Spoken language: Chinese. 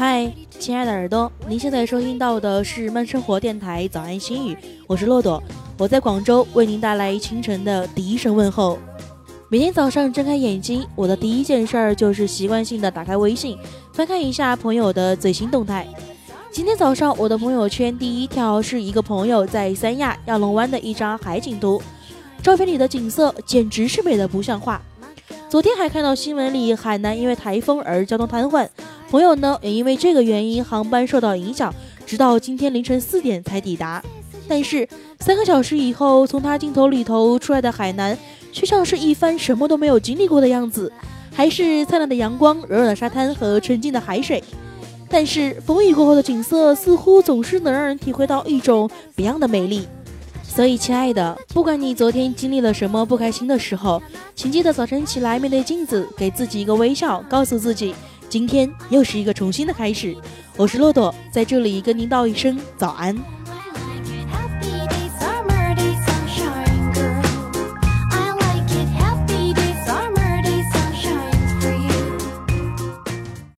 嗨，亲爱的耳朵，您现在收听到的是慢生活电台早安心语，我是骆驼，我在广州为您带来清晨的第一声问候。每天早上睁开眼睛，我的第一件事儿就是习惯性的打开微信，翻看一下朋友的最新动态。今天早上我的朋友圈第一条是一个朋友在三亚亚龙湾的一张海景图，照片里的景色简直是美得不像话。昨天还看到新闻里海南因为台风而交通瘫痪。朋友呢也因为这个原因航班受到影响，直到今天凌晨四点才抵达。但是三个小时以后，从他镜头里头出来的海南，却像是一番什么都没有经历过的样子，还是灿烂的阳光、柔软的沙滩和纯净的海水。但是风雨过后的景色，似乎总是能让人体会到一种别样的美丽。所以，亲爱的，不管你昨天经历了什么不开心的时候，请记得早晨起来面对镜子，给自己一个微笑，告诉自己。今天又是一个重新的开始，我是骆驼，在这里跟您道一声早安。